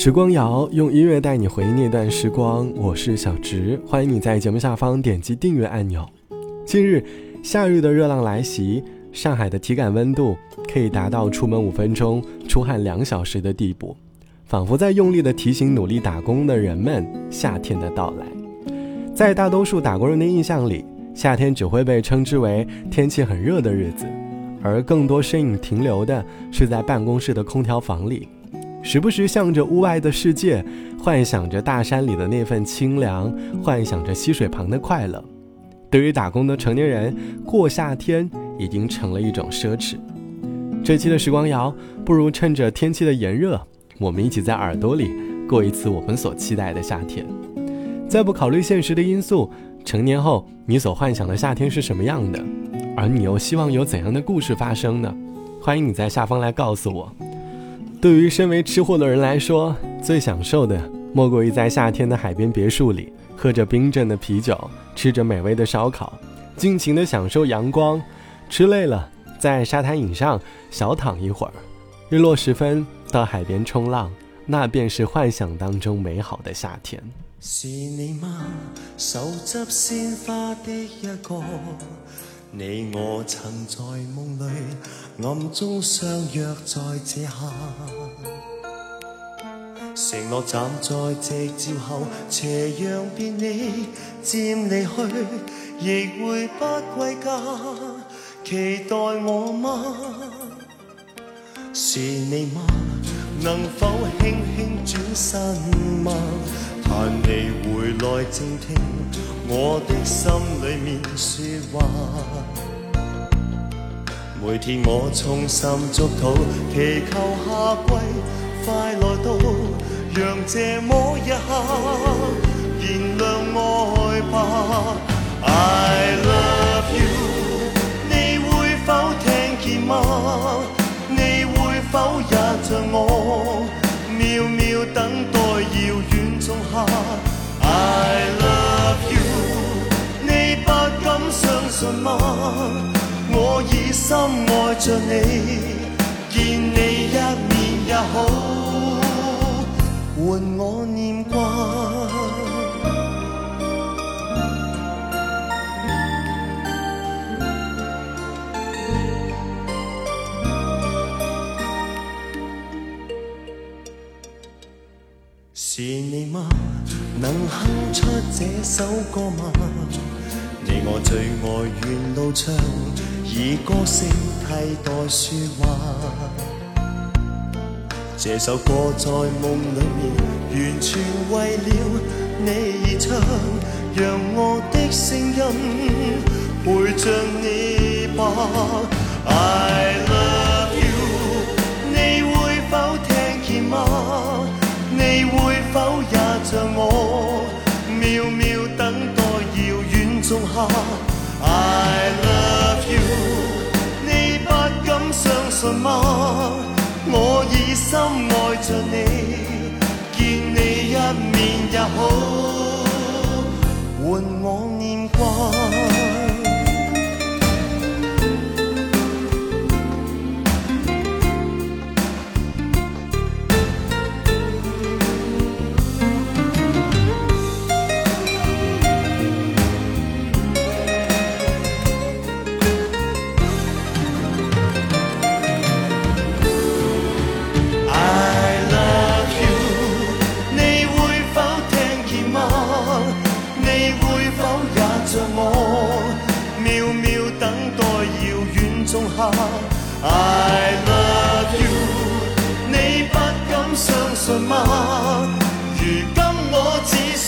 时光谣用音乐带你回忆那段时光，我是小植，欢迎你在节目下方点击订阅按钮。近日，夏日的热浪来袭，上海的体感温度可以达到出门五分钟出汗两小时的地步，仿佛在用力的提醒努力打工的人们夏天的到来。在大多数打工人的印象里，夏天只会被称之为天气很热的日子，而更多身影停留的是在办公室的空调房里。时不时向着屋外的世界，幻想着大山里的那份清凉，幻想着溪水旁的快乐。对于打工的成年人，过夏天已经成了一种奢侈。这期的时光谣，不如趁着天气的炎热，我们一起在耳朵里过一次我们所期待的夏天。再不考虑现实的因素，成年后你所幻想的夏天是什么样的？而你又希望有怎样的故事发生呢？欢迎你在下方来告诉我。对于身为吃货的人来说，最享受的莫过于在夏天的海边别墅里，喝着冰镇的啤酒，吃着美味的烧烤，尽情的享受阳光。吃累了，在沙滩椅上小躺一会儿，日落时分到海边冲浪，那便是幻想当中美好的夏天。是你吗？手执鲜花的一个。你我曾在梦里暗中相约在这下，承诺站在夕照后，斜阳便你渐离去，亦会不归家。期待我吗？是你吗？能否轻轻转身吗？盼你回来静听。我的心里面说话，每天我衷心祝祷，祈求夏季快来到，让这么一刻燃亮爱吧。I love you，你会否听见吗？你会否也像我，秒秒等待遥远仲夏信吗？我已深爱着你，见你一面也好，换我念挂。是你吗？能哼出这首歌吗？我最爱沿路唱，以歌声替代说话。这首歌在梦里面，完全为了你而唱，让我的声音陪着你吧。I，I love you，你不敢相信吗？我以心爱着你，见你一面也好，换我念挂。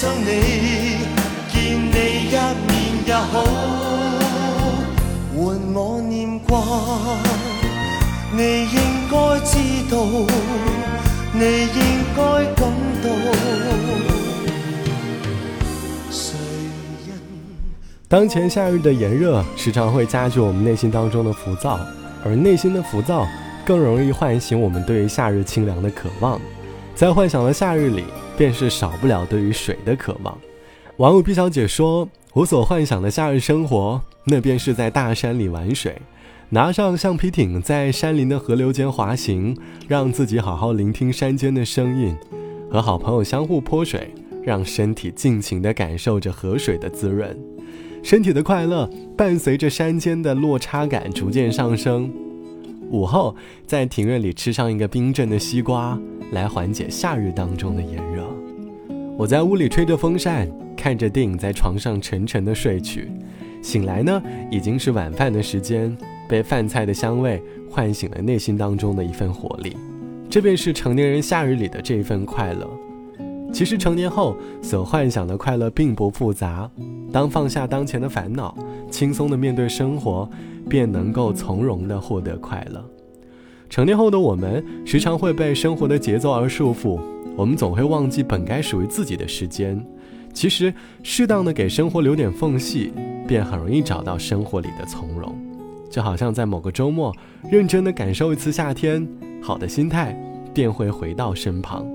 想你，见你一面也好，换我念挂。你应该知道，你应该感到。当前夏日的炎热，时常会加剧我们内心当中的浮躁。而内心的浮躁，更容易唤醒我们对于夏日清凉的渴望。在幻想的夏日里，便是少不了对于水的渴望。网友 B 小姐说：“我所幻想的夏日生活，那便是在大山里玩水，拿上橡皮艇，在山林的河流间滑行，让自己好好聆听山间的声音。和好朋友相互泼水，让身体尽情地感受着河水的滋润。身体的快乐伴随着山间的落差感逐渐上升。午后，在庭院里吃上一个冰镇的西瓜，来缓解夏日当中的炎热。我在屋里吹着风扇，看着电影，在床上沉沉的睡去。醒来呢，已经是晚饭的时间，被饭菜的香味唤醒了内心当中的一份活力。这便是成年人夏日里的这一份快乐。其实成年后所幻想的快乐并不复杂，当放下当前的烦恼，轻松的面对生活，便能够从容的获得快乐。成年后的我们，时常会被生活的节奏而束缚，我们总会忘记本该属于自己的时间。其实，适当的给生活留点缝隙，便很容易找到生活里的从容。就好像在某个周末，认真的感受一次夏天，好的心态便会回到身旁。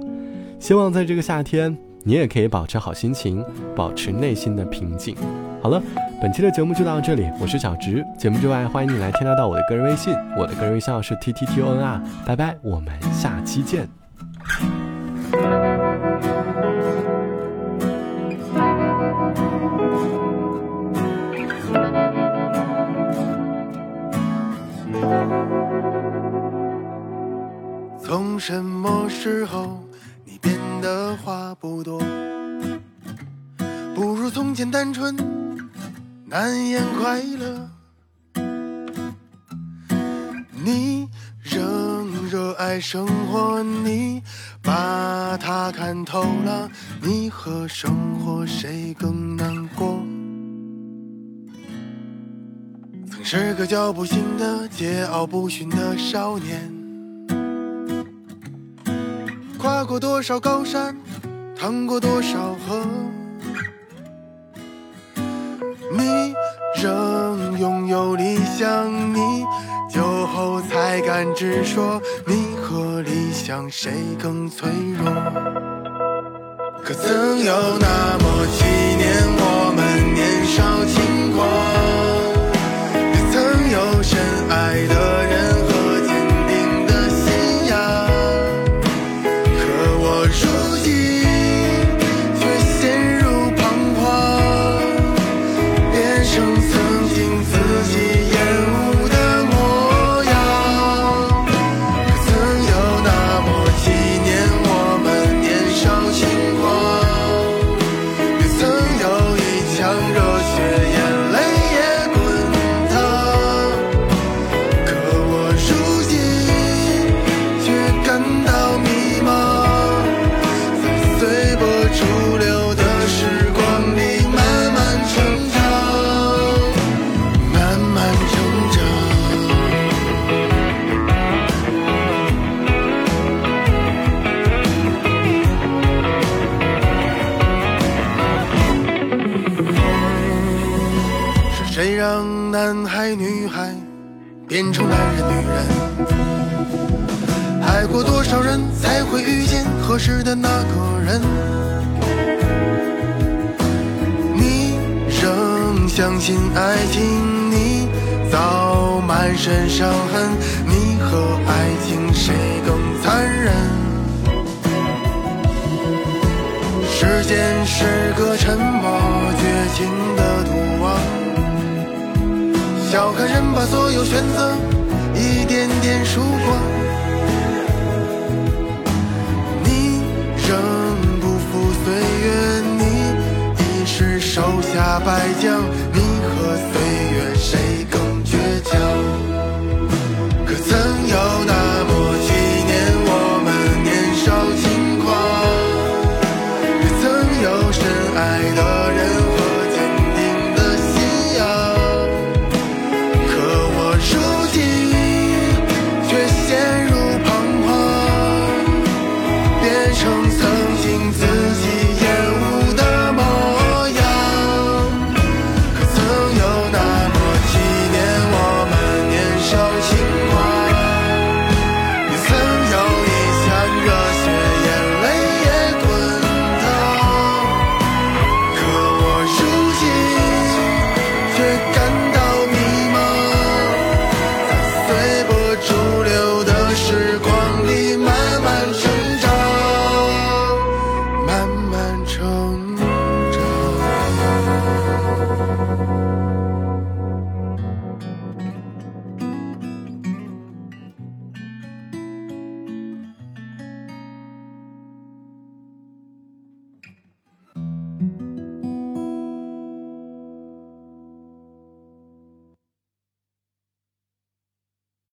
希望在这个夏天，你也可以保持好心情，保持内心的平静。好了，本期的节目就到这里，我是小直。节目之外，欢迎你来添加到我的个人微信，我的个人微信号是 t t t o n r。拜拜，我们下期见。从什么时候？的话不多，不如从前单纯，难言快乐。你仍热爱生活，你把它看透了，你和生活谁更难过？曾是个脚步行的、桀骜不驯的少年。过多少高山，趟过多少河，你仍拥有理想，你酒后才敢直说，你和理想谁更脆弱？可曾有那么几年，我们年少轻狂，男变成男人女人，爱过多少人才会遇见合适的那个人？你仍相信爱情，你早满身伤痕，你和爱情谁更残忍？时间是个沉默绝情的赌王。笑看人把所有选择一点点输光。你仍不负岁月，你一时手下败将，你和岁月谁？